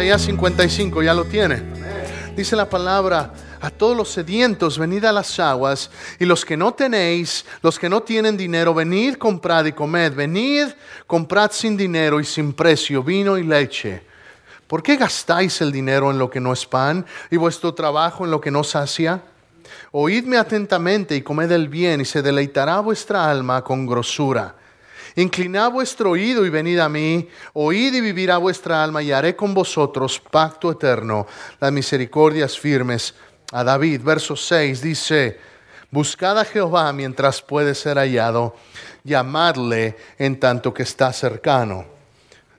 Isaías 55, ya lo tiene. Dice la palabra, a todos los sedientos, venid a las aguas, y los que no tenéis, los que no tienen dinero, venid, comprad y comed, venid, comprad sin dinero y sin precio vino y leche. ¿Por qué gastáis el dinero en lo que no es pan y vuestro trabajo en lo que no sacia? Oídme atentamente y comed el bien, y se deleitará vuestra alma con grosura. Inclinad vuestro oído y venid a mí, oíd y vivirá vuestra alma, y haré con vosotros pacto eterno, las misericordias firmes. A David, verso 6, dice, Buscad a Jehová mientras puede ser hallado, llamadle en tanto que está cercano.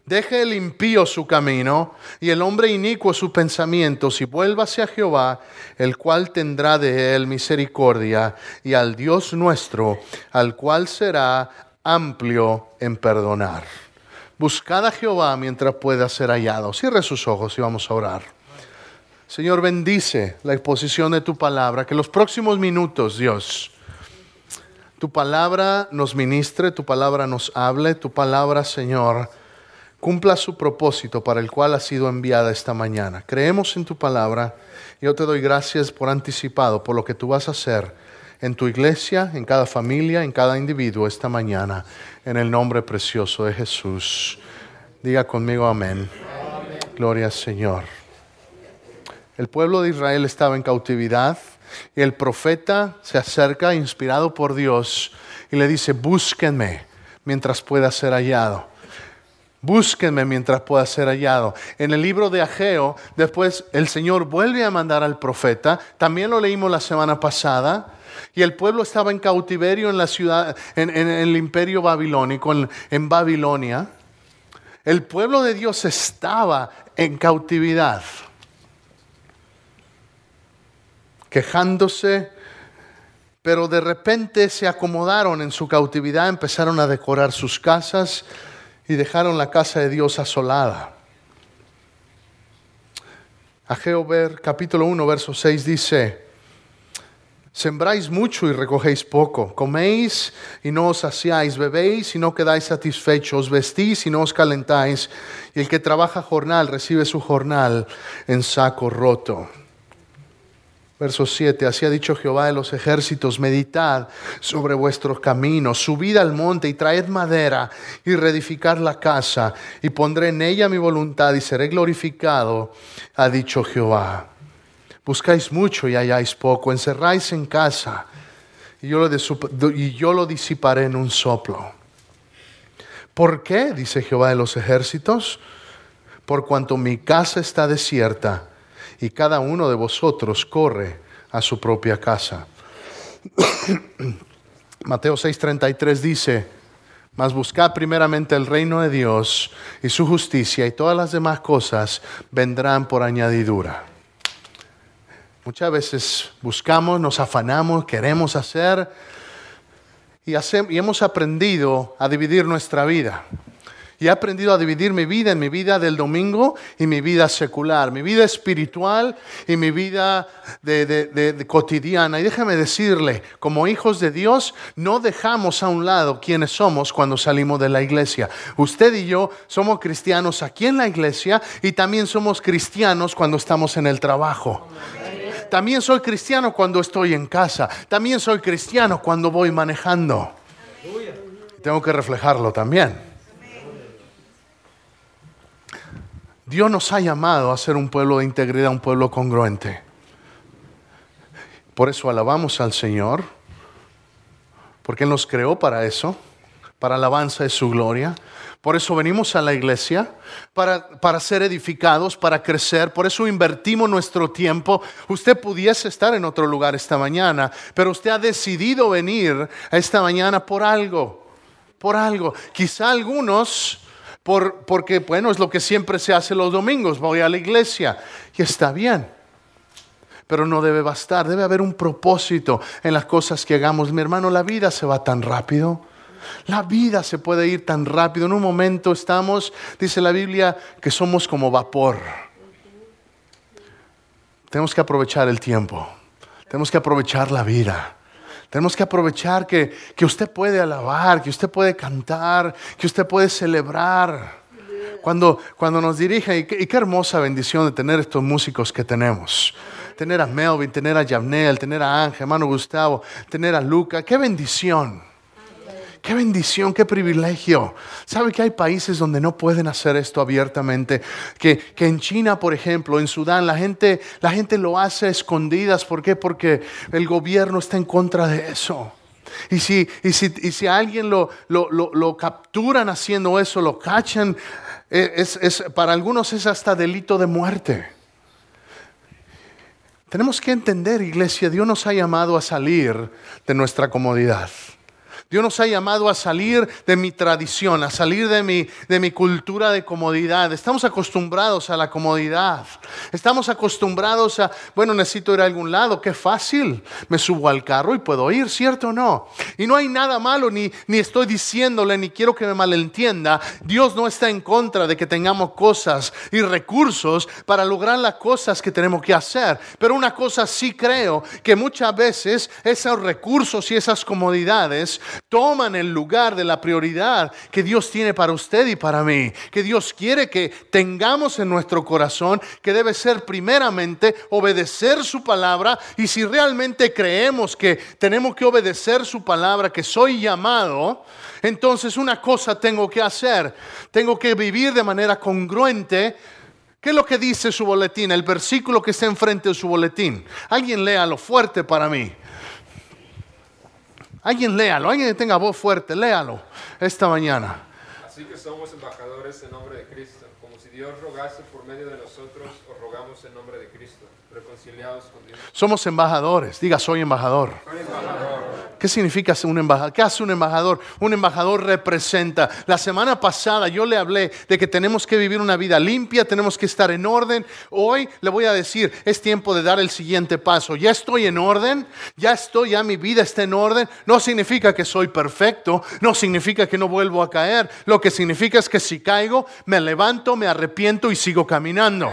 Deje el impío su camino y el hombre inicuo su pensamiento, y vuélvase a Jehová, el cual tendrá de él misericordia, y al Dios nuestro, al cual será amplio en perdonar. Buscad a Jehová mientras pueda ser hallado. Cierre sus ojos y vamos a orar. Señor, bendice la exposición de tu palabra, que los próximos minutos, Dios, tu palabra nos ministre, tu palabra nos hable, tu palabra, Señor, cumpla su propósito para el cual ha sido enviada esta mañana. Creemos en tu palabra. Yo te doy gracias por anticipado, por lo que tú vas a hacer en tu iglesia, en cada familia, en cada individuo esta mañana, en el nombre precioso de Jesús. Diga conmigo amén. Gloria al Señor. El pueblo de Israel estaba en cautividad y el profeta se acerca, inspirado por Dios, y le dice, búsquenme mientras pueda ser hallado. Búsquenme mientras pueda ser hallado. En el libro de Ageo, después el Señor vuelve a mandar al profeta. También lo leímos la semana pasada. Y el pueblo estaba en cautiverio en la ciudad, en, el imperio babilónico, en Babilonia. El pueblo de Dios estaba en cautividad, quejándose, pero de repente se acomodaron en su cautividad, empezaron a decorar sus casas y dejaron la casa de Dios asolada. Ageo capítulo 1, verso 6 dice, Sembráis mucho y recogéis poco, coméis y no os saciáis, bebéis y no quedáis satisfechos, vestís y no os calentáis, y el que trabaja jornal recibe su jornal en saco roto. Verso 7, así ha dicho Jehová de los ejércitos, meditad sobre vuestros caminos, subid al monte y traed madera y reedificar la casa, y pondré en ella mi voluntad y seré glorificado, ha dicho Jehová. Buscáis mucho y halláis poco, encerráis en casa y yo, lo disiparé en un soplo. ¿Por qué? dice Jehová de los ejércitos. Por cuanto mi casa está desierta y cada uno de vosotros corre a su propia casa. Mateo 6:33 dice, mas buscad primeramente el reino de Dios y su justicia y todas las demás cosas vendrán por añadidura. Muchas veces buscamos, nos afanamos, queremos hacer y, y hemos aprendido a dividir nuestra vida. Y he aprendido a dividir mi vida en mi vida del domingo y mi vida secular, mi vida espiritual y mi vida de, cotidiana. Y déjame decirle, como hijos de Dios, no dejamos a un lado quienes somos cuando salimos de la iglesia. Usted y yo somos cristianos aquí en la iglesia y también somos cristianos cuando estamos en el trabajo. También soy cristiano cuando estoy en casa. También soy cristiano cuando voy manejando. Tengo que reflejarlo también. Dios nos ha llamado a ser un pueblo de integridad, un pueblo congruente. Por eso alabamos al Señor, porque Él nos creó para eso, para alabanza de su gloria. Por eso venimos a la iglesia, para, para ser edificados, para crecer. Por eso invertimos nuestro tiempo. Usted pudiese estar en otro lugar esta mañana, pero usted ha decidido venir a esta mañana por algo, por algo. Quizá algunos por, porque, bueno, es lo que siempre se hace los domingos, voy a la iglesia y está bien. Pero no debe bastar, debe haber un propósito en las cosas que hagamos. Mi hermano, la vida se va tan rápido. La vida se puede ir tan rápido. En un momento estamos, dice la Biblia, que somos como vapor. Tenemos que aprovechar el tiempo. Tenemos que aprovechar la vida. Tenemos que aprovechar que, que usted puede alabar, que usted puede cantar, que usted puede celebrar. Cuando, cuando nos dirige, y qué, hermosa bendición de tener estos músicos que tenemos. Tener a Melvin, tener a Javnel, tener a Ángel, hermano Gustavo, tener a Luca. Qué bendición. Qué bendición, qué privilegio. ¿Sabe que hay países donde no pueden hacer esto abiertamente? Que, que, en China, por ejemplo, en Sudán, la gente, la gente lo hace escondidas. ¿Por qué? Porque el gobierno está en contra de eso. Y si, y si, y si alguien lo, lo, lo, capturan haciendo eso, lo cachan, eh, es, es, para algunos es hasta delito de muerte. Tenemos que entender, iglesia, Dios nos ha llamado a salir de nuestra comodidad. Dios nos ha llamado a salir de mi tradición, a salir de mi, de mi cultura de comodidad. Estamos acostumbrados a la comodidad. Estamos acostumbrados a, bueno, necesito ir a algún lado, qué fácil. Me subo al carro y puedo ir, ¿cierto o no? Y no hay nada malo, ni, ni estoy diciéndole, ni quiero que me malentienda. Dios no está en contra de que tengamos cosas y recursos para lograr las cosas que tenemos que hacer. Pero una cosa sí creo, que muchas veces esos recursos y esas comodidades toman el lugar de la prioridad que Dios tiene para usted y para mí, que Dios quiere que tengamos en nuestro corazón, que debe ser primeramente obedecer su palabra y si realmente creemos que tenemos que obedecer su palabra, que soy llamado, entonces una cosa tengo que hacer, tengo que vivir de manera congruente ¿Qué es lo que dice su boletín? El versículo que está enfrente de su boletín. Alguien léalo fuerte para mí. Alguien léalo, alguien tenga voz fuerte, léalo esta mañana. Así que somos embajadores en nombre de Cristo, como si Dios rogase por medio de nosotros, os rogamos en nombre de Cristo, reconciliados con Dios. Somos embajadores, diga soy embajador. Soy embajador. ¿Qué significa ser un embajador? ¿Qué hace un embajador? Un embajador representa. La semana pasada yo le hablé de que tenemos que vivir una vida limpia, tenemos que estar en orden. Hoy le voy a decir, es tiempo de dar el siguiente paso. Ya estoy en orden, ya estoy, ya mi vida está en orden. No significa que soy perfecto, no significa que no vuelvo a caer. Lo que significa es que si caigo, me levanto, me arrepiento y sigo caminando.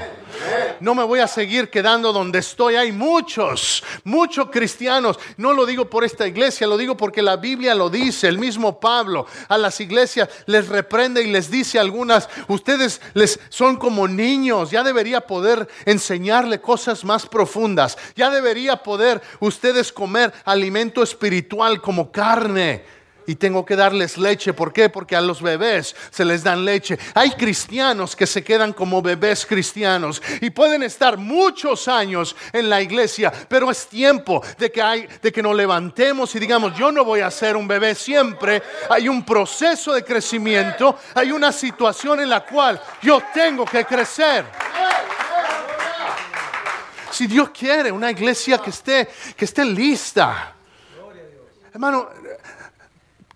No me voy a seguir quedando donde estoy. Hay muchos, muchos cristianos. No lo digo por esta iglesia, lo digo porque la Biblia lo dice. El mismo Pablo a las iglesias les reprende y les dice algunas, ustedes les son como niños. Ya debería poder enseñarle cosas más profundas. Ya debería poder ustedes comer alimento espiritual como carne y tengo que darles leche. ¿Por qué? Porque a los bebés se les dan leche. Hay cristianos que se quedan como bebés cristianos y pueden estar muchos años en la iglesia, pero es tiempo de que, hay, de que nos levantemos y digamos, yo no voy a ser un bebé siempre. Hay un proceso de crecimiento, hay una situación en la cual yo tengo que crecer. Si Dios quiere una iglesia que esté, que esté lista. Hermano,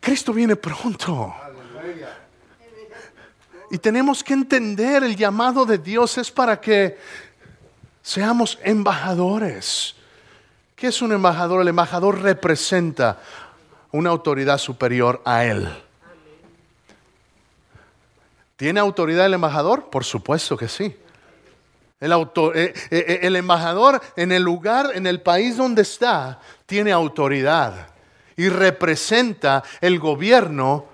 Cristo viene pronto. Y tenemos que entender el llamado de Dios es para que seamos embajadores. ¿Qué es un embajador? El embajador representa una autoridad superior a él. ¿Tiene autoridad el embajador? Por supuesto que sí. El, eh, eh, eh, el, embajador en el lugar, en el país donde está, tiene autoridad y representa el gobierno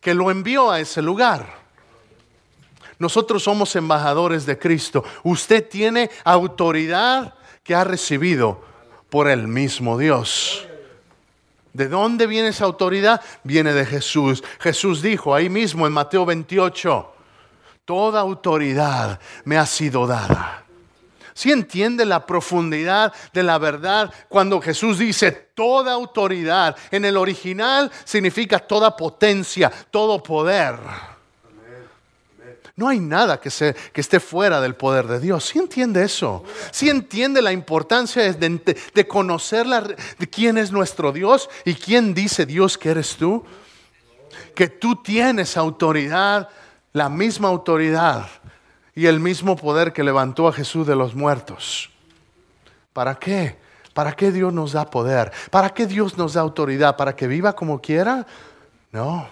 que lo envió a ese lugar. Nosotros somos embajadores de Cristo. Usted tiene autoridad que ha recibido por el mismo Dios. ¿De dónde viene esa autoridad? Viene de Jesús. Jesús dijo ahí mismo en Mateo 28, toda autoridad me ha sido dada si entiende la profundidad de la verdad cuando Jesús dice toda autoridad? En el original significa toda potencia, todo poder. No hay nada que, se, que esté fuera del poder de Dios. ¿Sí entiende eso? ¿Sí entiende la importancia de, de conocer de quién es nuestro Dios y quién dice Dios que eres tú? Que tú tienes autoridad, la misma autoridad y el mismo poder que levantó a Jesús de los muertos. ¿Para qué? ¿Para qué Dios nos da poder? ¿Para qué Dios nos da autoridad? ¿Para que viva como quiera? No.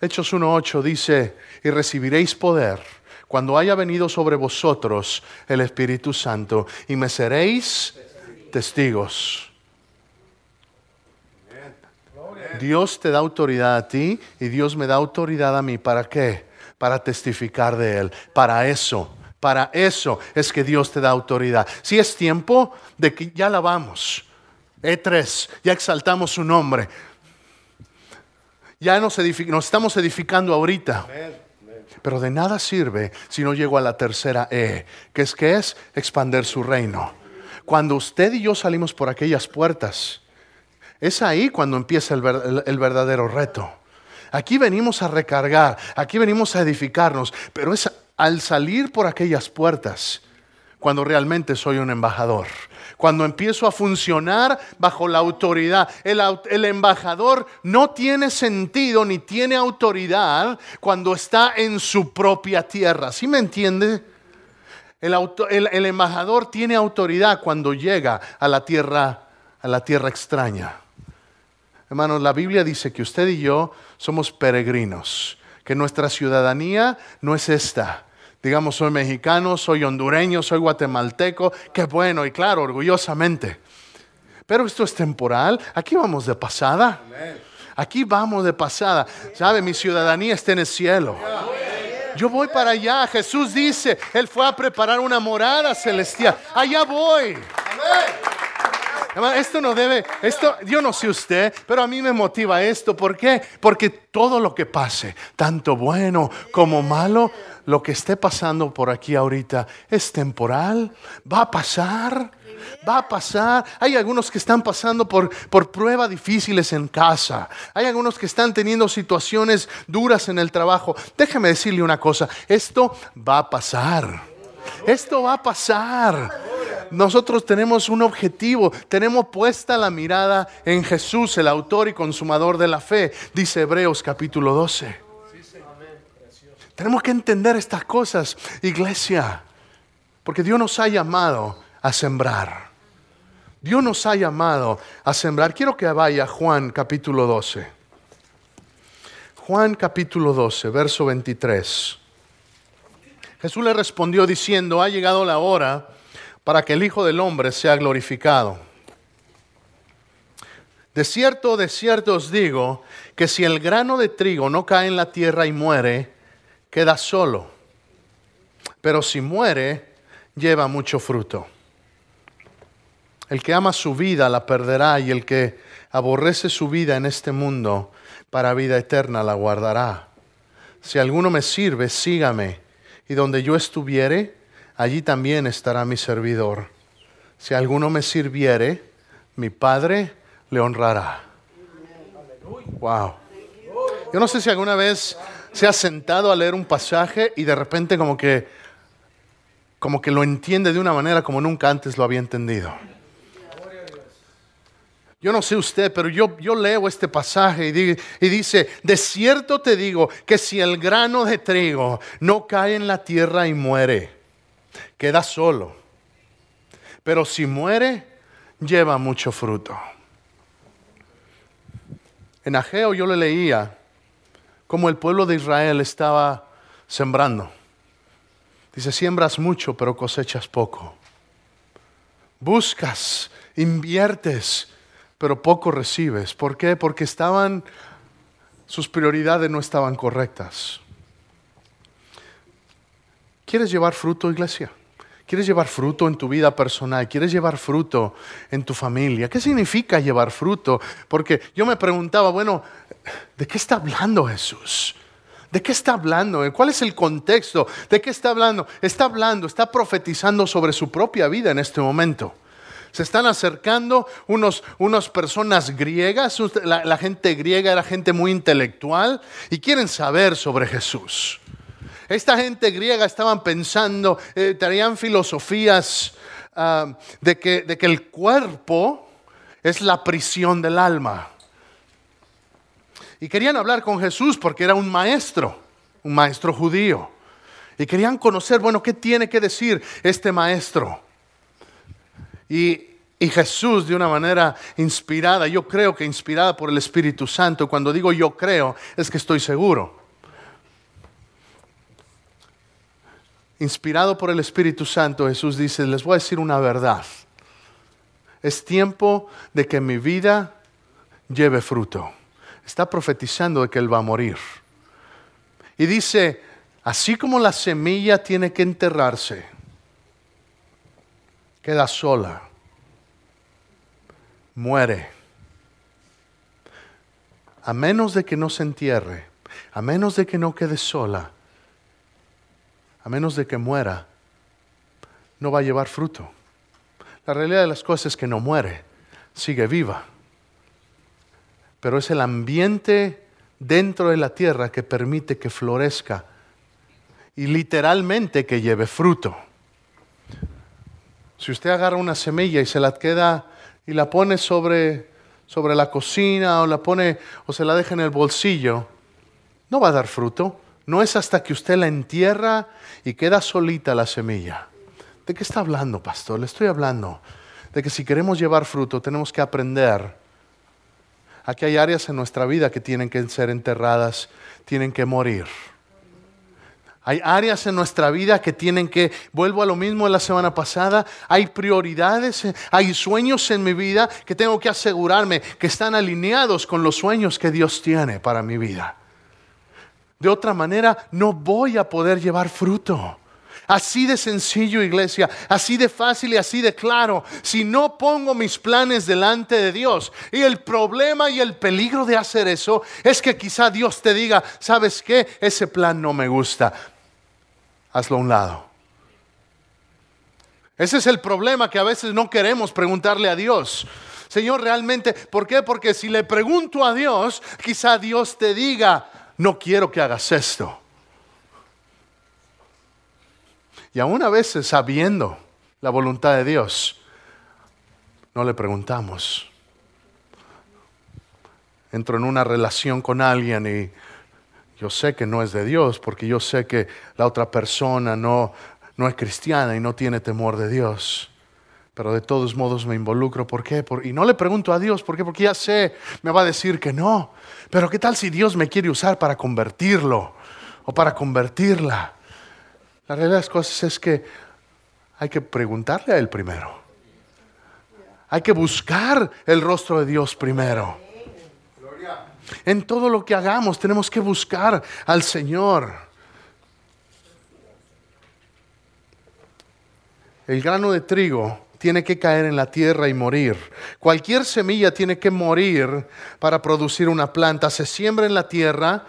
Hechos 1.8 dice, y recibiréis poder cuando haya venido sobre vosotros el Espíritu Santo y me seréis testigos. Dios te da autoridad a ti y Dios me da autoridad a mí. ¿Para qué? Para testificar de Él. Para eso, para eso es que Dios te da autoridad. Si es tiempo de que ya alabamos. E3, ya exaltamos su nombre. Ya nos, nos estamos edificando ahorita. Pero de nada sirve si no llego a la tercera E, que es que es expander su reino. Cuando usted y yo salimos por aquellas puertas, es ahí cuando empieza el, el verdadero reto. Aquí venimos a recargar, aquí venimos a edificarnos, pero es al salir por aquellas puertas cuando realmente soy un embajador. Cuando empiezo a funcionar bajo la autoridad. El, embajador no tiene sentido ni tiene autoridad cuando está en su propia tierra. ¿Sí me entiende? El, embajador tiene autoridad cuando llega a la tierra, a la tierra extraña. Hermanos, la Biblia dice que usted y yo somos peregrinos, que nuestra ciudadanía no es esta digamos, soy mexicano, soy hondureño, soy guatemalteco, qué bueno y claro, orgullosamente. Pero esto es temporal, aquí vamos de pasada. Aquí vamos de pasada. ¿Sabe? Mi ciudadanía está en el cielo. Yo voy para allá. Jesús dice, Él fue a preparar una morada celestial. Allá voy. Esto no debe, esto, yo no sé usted, pero a mí me motiva esto. ¿Por qué? Porque todo lo que pase, tanto bueno como malo, lo que esté pasando por aquí ahorita es temporal, va a pasar, va a pasar. Hay algunos que están pasando por, por pruebas difíciles en casa, hay algunos que están teniendo situaciones duras en el trabajo. Déjeme decirle una cosa, esto va a pasar, esto va a pasar nosotros tenemos un objetivo, tenemos puesta la mirada en Jesús, el autor y consumador de la fe, dice Hebreos capítulo 12. Tenemos que entender estas cosas, iglesia, porque Dios nos ha llamado a sembrar. Dios nos ha llamado a sembrar. Quiero que vaya Juan capítulo 12. Juan capítulo 12, verso 23. Jesús le respondió diciendo, ha llegado la hora para que el Hijo del Hombre sea glorificado. De cierto, de cierto os digo que si el grano de trigo no cae en la tierra y muere, queda solo, pero si muere, lleva mucho fruto. El que ama su vida la perderá y el que aborrece su vida en este mundo para vida eterna la guardará. Si alguno me sirve, sígame, y donde yo estuviere, allí también estará mi servidor. Si alguno me sirviere, mi Padre le honrará. Wow. Yo no sé si alguna vez se ha sentado a leer un pasaje y de repente como que, como que lo entiende de una manera como nunca antes lo había entendido. Yo no sé usted, pero yo, yo leo este pasaje y, y dice, de cierto te digo que si el grano de trigo no cae en la tierra y muere, queda solo. Pero si muere, lleva mucho fruto. En Ageo yo le leía como el pueblo de Israel estaba sembrando. Dice, siembras mucho, pero cosechas poco. Buscas, inviertes, pero poco recibes. ¿Por qué? Porque estaban, sus prioridades no estaban correctas. ¿Quieres llevar fruto, iglesia? ¿Quieres llevar fruto en tu vida personal? ¿Quieres llevar fruto en tu familia? ¿Qué significa llevar fruto? Porque yo me preguntaba, bueno, ¿de qué está hablando Jesús? ¿De qué está hablando? ¿Cuál es el contexto? ¿De qué está hablando? Está hablando, está profetizando sobre su propia vida en este momento. Se están acercando unos, unas personas griegas, la, la gente griega era gente muy intelectual y quieren saber sobre Jesús. Esta gente griega estaban pensando, eh, traían filosofías ah, de, que, de que el cuerpo es la prisión del alma. Y querían hablar con Jesús porque era un maestro, un maestro judío. Y querían conocer, bueno, ¿qué tiene que decir este maestro? Y, y, Jesús, de una manera inspirada, yo creo que inspirada por el Espíritu Santo, cuando digo yo creo, es que estoy seguro. Inspirado por el Espíritu Santo, Jesús dice, les voy a decir una verdad. Es tiempo de que mi vida lleve fruto. Está profetizando de que Él va a morir. Y dice, Así como la semilla tiene que enterrarse, queda sola, muere. A menos de que no se entierre, a menos de que no quede sola, a menos de que muera, no va a llevar fruto. La realidad de las cosas es que no muere, sigue viva. Pero es el ambiente dentro de la tierra que permite que florezca y literalmente que lleve fruto. Si usted agarra una semilla y se la queda y la pone sobre, sobre la cocina o la pone o se la deja en el bolsillo, no va a dar fruto. No es hasta que usted la entierra y queda solita la semilla. ¿De qué está hablando, pastor? Le estoy hablando de que si queremos llevar fruto tenemos que aprender. Aquí hay áreas en nuestra vida que tienen que ser enterradas, tienen que morir. Hay áreas en nuestra vida que tienen que, vuelvo a lo mismo de la semana pasada, hay prioridades, hay sueños en mi vida que tengo que asegurarme que están alineados con los sueños que Dios tiene para mi vida. De otra manera, no voy a poder llevar fruto. Así de sencillo, iglesia, así de fácil y así de claro. Si no pongo mis planes delante de Dios. Y el problema y el peligro de hacer eso es que quizá Dios te diga, ¿sabes qué? Ese plan no me gusta. Hazlo a un lado. Ese es el problema que a veces no queremos preguntarle a Dios. Señor, realmente, ¿por qué? Porque si le pregunto a Dios, quizá Dios te diga, no quiero que hagas esto. Y aún a veces sabiendo la voluntad de Dios, no le preguntamos. Entro en una relación con alguien y yo sé que no es de Dios porque yo sé que la otra persona no, no es cristiana y no tiene temor de Dios. Pero de todos modos me involucro. ¿Por qué? y no le pregunto a Dios, ¿por qué? Porque ya sé, me va a decir que no. Pero ¿qué tal si Dios me quiere usar para convertirlo o para convertirla? La realidad de las cosas es que hay que preguntarle a Él primero. Hay que buscar el rostro de Dios primero. En todo lo que hagamos tenemos que buscar al Señor. El grano de trigo tiene que caer en la tierra y morir. Cualquier semilla tiene que morir para producir una planta. Se siembra en la tierra,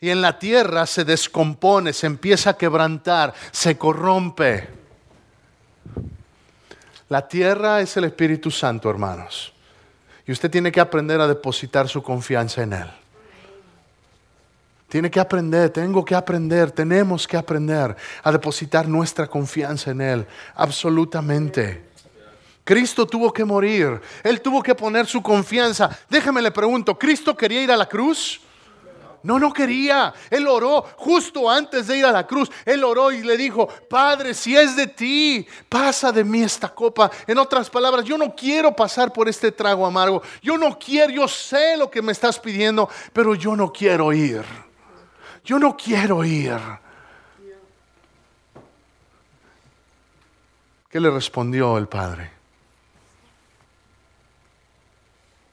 y en la tierra se descompone, se empieza a quebrantar, se corrompe. La tierra es el Espíritu Santo, hermanos. Y usted tiene que aprender a depositar su confianza en Él. Tiene que aprender, tengo que aprender, tenemos que aprender a depositar nuestra confianza en Él. Absolutamente. Cristo tuvo que morir, Él tuvo que poner su confianza. Déjeme le pregunto, ¿Cristo quería ir a la cruz? No, no quería. Él oró justo antes de ir a la cruz. Él oró y le dijo, Padre, si es de ti, pasa de mí esta copa. En otras palabras, yo no quiero pasar por este trago amargo. Yo no quiero, yo sé lo que me estás pidiendo, pero yo no quiero ir. Yo no quiero ir. ¿Qué le respondió el Padre?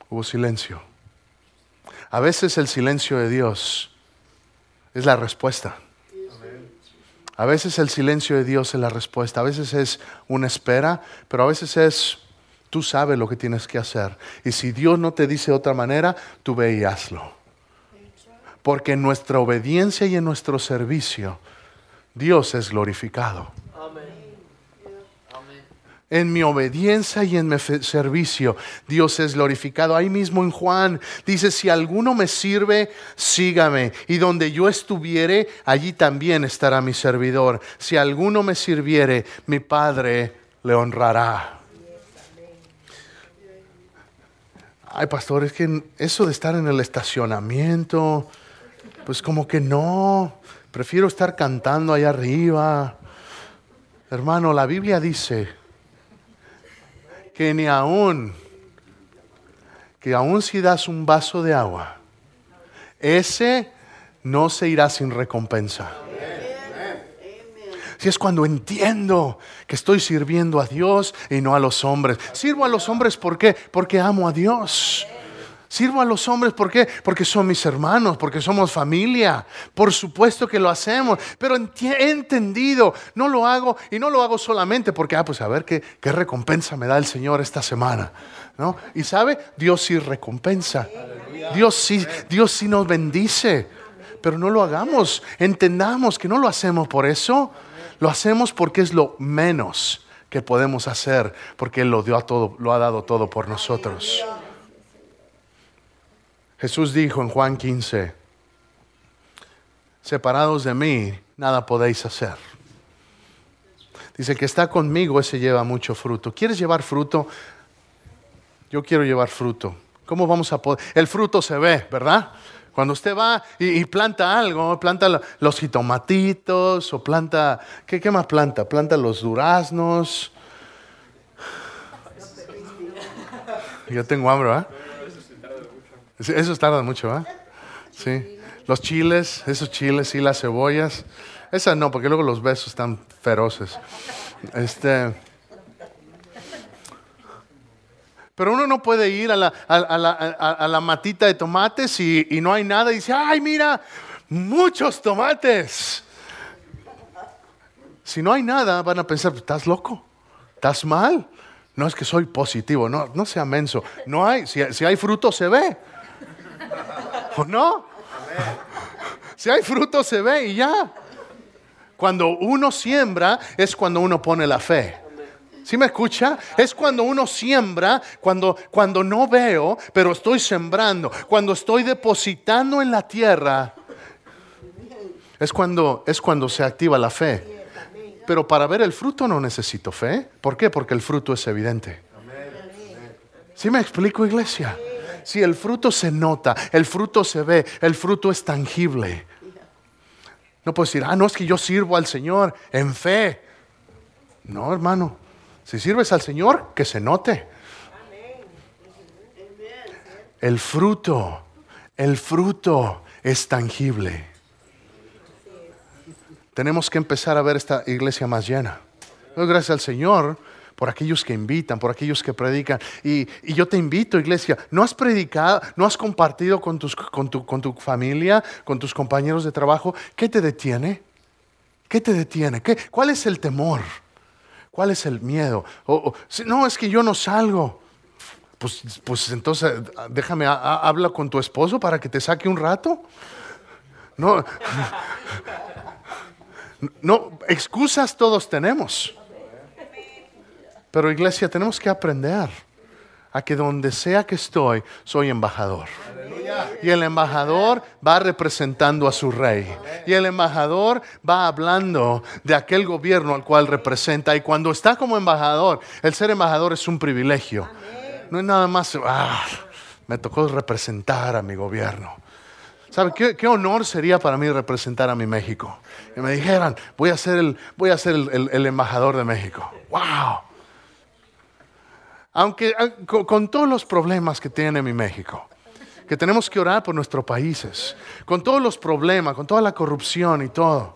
Hubo silencio. A veces el silencio de Dios es la respuesta. A veces el silencio de Dios es la respuesta. A veces es una espera, pero a veces es, tú sabes lo que tienes que hacer. Y si Dios no te dice de otra manera, tú ve y hazlo. Porque en nuestra obediencia y en nuestro servicio, Dios es glorificado en mi obediencia y en mi servicio, Dios es glorificado. Ahí mismo en Juan dice, si alguno me sirve, sígame. Y donde yo estuviere, allí también estará mi servidor. Si alguno me sirviere, mi Padre le honrará. Ay, pastor, es que eso de estar en el estacionamiento, pues como que no, prefiero estar cantando allá arriba. Hermano, la Biblia dice, que ni aún, que aún si das un vaso de agua, ese no se irá sin recompensa. Si es cuando entiendo que estoy sirviendo a Dios y no a los hombres. Sirvo a los hombres. Porque amo a Dios. Sirvo a los hombres, ¿por qué? Porque son mis hermanos, porque somos familia. Por supuesto que lo hacemos, pero he entendido, no lo hago y no lo hago solamente porque, ah, pues a ver qué, qué recompensa me da el Señor esta semana. ¿no? Y sabe, Dios sí recompensa. Dios sí, Dios sí nos bendice. Pero no lo hagamos. Entendamos que no lo hacemos por eso. Lo hacemos porque es lo menos que podemos hacer, porque Él lo, dio a todo, lo ha dado todo por nosotros. Jesús dijo en Juan 15, separados de mí, nada podéis hacer. Dice que está conmigo, ese lleva mucho fruto. ¿Quieres llevar fruto? Yo quiero llevar fruto. ¿Cómo vamos a poder? El fruto se ve, ¿verdad? Cuando usted va y, planta algo, planta los jitomatitos o planta, ¿qué, ¿qué, más planta? Planta los duraznos. Yo tengo hambre, ¿verdad? Eso tarda mucho, ¿eh? Sí. Los chiles, esos chiles y las cebollas. Esas no, porque luego los besos están feroces. Este. Pero uno no puede ir a la, a, la, matita de tomates y, y, no hay nada y dice, ay, mira, muchos tomates. Si no hay nada, van a pensar, estás loco, estás mal. No es que soy positivo, no, no sea menso. No hay, si, si hay fruto se ve. ¿O no? Si hay fruto se ve y ya. Cuando uno siembra es cuando uno pone la fe. ¿Sí me escucha? Es cuando uno siembra, cuando, cuando no veo, pero estoy sembrando, cuando estoy depositando en la tierra, es cuando, es cuando se activa la fe. Pero para ver el fruto no necesito fe. ¿Por qué? Porque el fruto es evidente. ¿Sí me explico, iglesia? Si el fruto se nota, el fruto se ve, el fruto es tangible. No puedo decir, ah, no es que yo sirvo al Señor en fe. No, hermano. Si sirves al Señor, que se note. El fruto, el fruto es tangible. Tenemos que empezar a ver esta iglesia más llena. Gracias al Señor por aquellos que invitan, por aquellos que predican. Y, yo te invito, iglesia, ¿no has predicado, no has compartido con, tu, familia, con tus compañeros de trabajo? ¿Qué te detiene? ¿Qué te detiene? ¿Qué, ¿Cuál es el temor? ¿Cuál es el miedo? no, es que yo no salgo. Pues, pues entonces déjame, habla con tu esposo para que te saque un rato. No, no, excusas todos tenemos. Pero iglesia, tenemos que aprender a que donde sea que estoy, soy embajador. Y el embajador va representando a su rey. Y el embajador va hablando de aquel gobierno al cual representa. Y cuando está como embajador, el ser embajador es un privilegio. No es nada más, ah, me tocó representar a mi gobierno. ¿Sabe qué, honor sería para mí representar a mi México? Que me dijeran, voy a ser el, voy a ser el embajador de México. ¡Wow! Aunque ah, con, todos los problemas que tiene mi México, que tenemos que orar por nuestros países, con todos los problemas, con toda la corrupción y todo.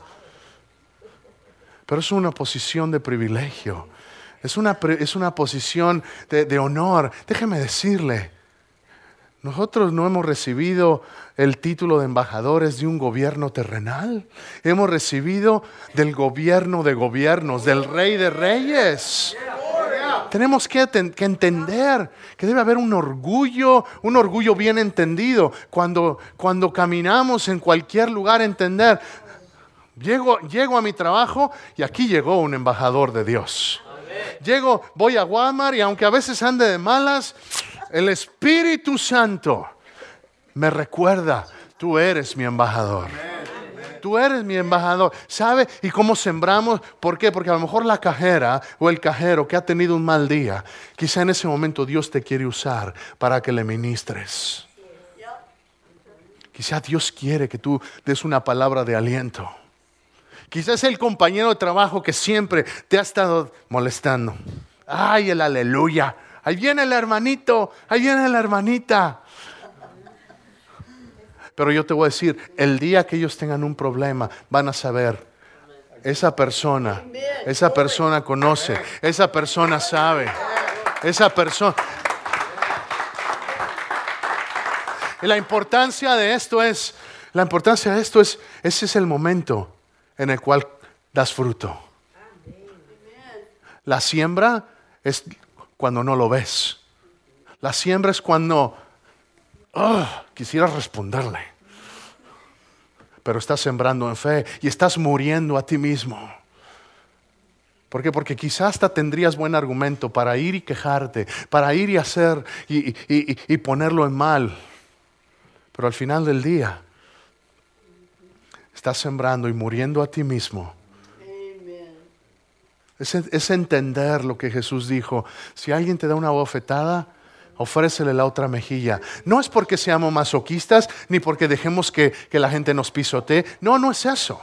Pero es una posición de privilegio, es una, es una posición de, de honor. Déjeme decirle, nosotros no hemos recibido el título de embajadores de un gobierno terrenal, hemos recibido del gobierno de gobiernos, del rey de reyes. Tenemos que, entender que debe haber un orgullo, un orgullo bien entendido. Cuando, cuando caminamos en cualquier lugar, entender, llego, llego a mi trabajo y aquí llegó un embajador de Dios. Llego, voy a Walmart y aunque a veces ande de malas, el Espíritu Santo me recuerda, tú eres mi embajador tú eres mi embajador. ¿Sabe? ¿Y cómo sembramos? ¿Por qué? Porque a lo mejor la cajera o el cajero que ha tenido un mal día, quizá en ese momento Dios te quiere usar para que le ministres. Quizá Dios quiere que tú des una palabra de aliento. Quizás el compañero de trabajo que siempre te ha estado molestando. Ay, el aleluya. Ahí viene el hermanito, ahí viene la hermanita. Pero yo te voy a decir, el día que ellos tengan un problema, van a saber, esa persona, esa persona conoce, esa persona sabe, esa persona... Y la importancia de esto es, la importancia de esto es, ese es el momento en el cual das fruto. La siembra es cuando no lo ves. La siembra es cuando ah, quisiera responderle. Pero estás sembrando en fe y estás muriendo a ti mismo. ¿Por qué? Porque quizás hasta tendrías buen argumento para ir y quejarte, para ir y hacer y, y ponerlo en mal. Pero al final del día, estás sembrando y muriendo a ti mismo. Es, es, entender lo que Jesús dijo. Si alguien te da una bofetada, ofrécele la otra mejilla. No es porque seamos masoquistas, ni porque dejemos que, que la gente nos pisotee. No, no es eso.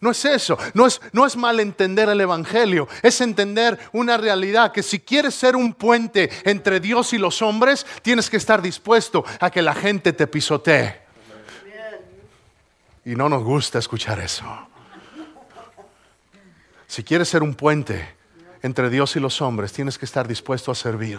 No es eso, no es, no es mal entender el Evangelio, es entender una realidad que si quieres ser un puente entre Dios y los hombres, tienes que estar dispuesto a que la gente te pisotee. Y no nos gusta escuchar eso. Si quieres ser un puente entre Dios y los hombres, tienes que estar dispuesto a servir.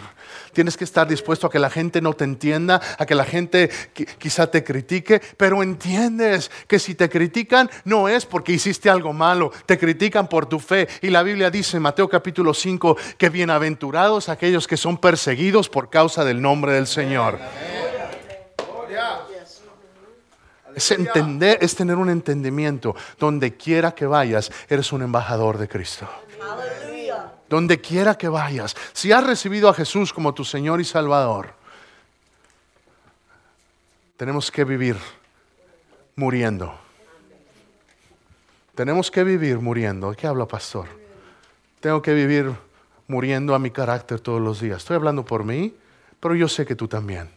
Tienes que estar dispuesto a que la gente no te entienda, a que la gente quizá te critique, pero entiendes que si te critican no es porque hiciste algo malo, te critican por tu fe. Y la Biblia dice en Mateo capítulo 5 que bienaventurados aquellos que son perseguidos por causa del nombre del Señor. Es entender, es tener un entendimiento. Donde quiera que vayas, eres un embajador de Cristo. Donde quiera que vayas, si has recibido a Jesús como tu Señor y Salvador, tenemos que vivir muriendo. Tenemos que vivir muriendo. ¿De qué habla pastor? Tengo que vivir muriendo a mi carácter todos los días. Estoy hablando por mí, pero yo sé que tú también.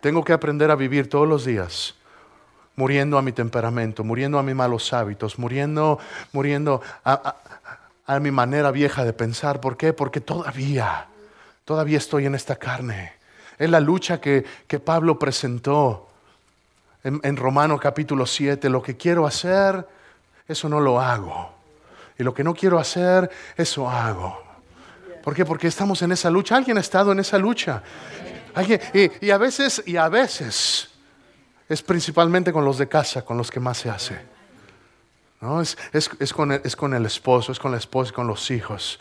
Tengo que aprender a vivir todos los días muriendo a mi temperamento, muriendo a mis malos hábitos, muriendo, muriendo a, mi manera vieja de pensar. ¿Por qué? Porque todavía, todavía estoy en esta carne. Es la lucha que, Pablo presentó en, en Romano capítulo 7. Lo que quiero hacer, eso no lo hago. Y lo que no quiero hacer, eso hago. ¿Por qué? Porque estamos en esa lucha. Alguien ha estado en esa lucha. y, y, a veces, y a veces, es principalmente con los de casa, con los que más se hace. ¿No? Es, con el, es, con el, esposo, es con la esposa, con los hijos.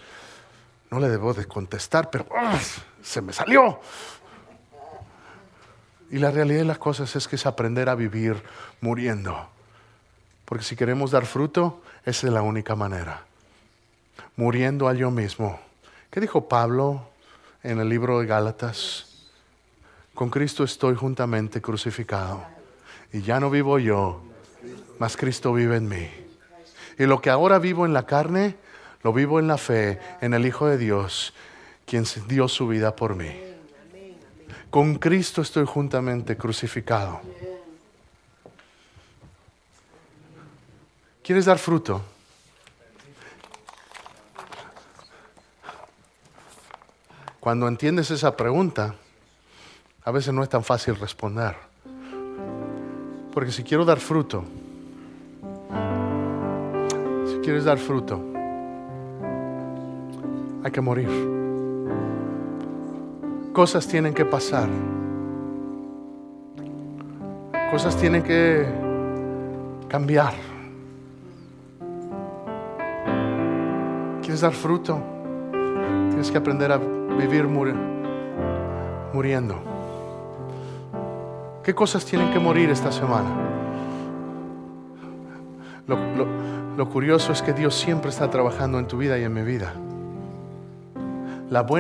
No le debo de contestar, pero ¡ah! se me salió. Y la realidad de las cosas es que es aprender a vivir muriendo. Porque si queremos dar fruto, esa es la única manera. Muriendo a yo mismo. ¿Qué dijo Pablo en el libro de Gálatas? Con Cristo estoy juntamente crucificado. Y ya no vivo yo, mas Cristo vive en mí. Y lo que ahora vivo en la carne, lo vivo en la fe, en el Hijo de Dios, quien dio su vida por mí. Con Cristo estoy juntamente crucificado. ¿Quieres dar fruto? Cuando entiendes esa pregunta, a veces no es tan fácil responder. Porque si quiero dar fruto, si quieres dar fruto, hay que morir. Cosas tienen que pasar. Cosas tienen que cambiar. ¿Quieres dar fruto? Tienes que aprender a vivir muriendo. ¿Qué cosas tienen que morir esta semana? Lo, curioso es que Dios siempre está trabajando en tu vida y en mi vida. La buena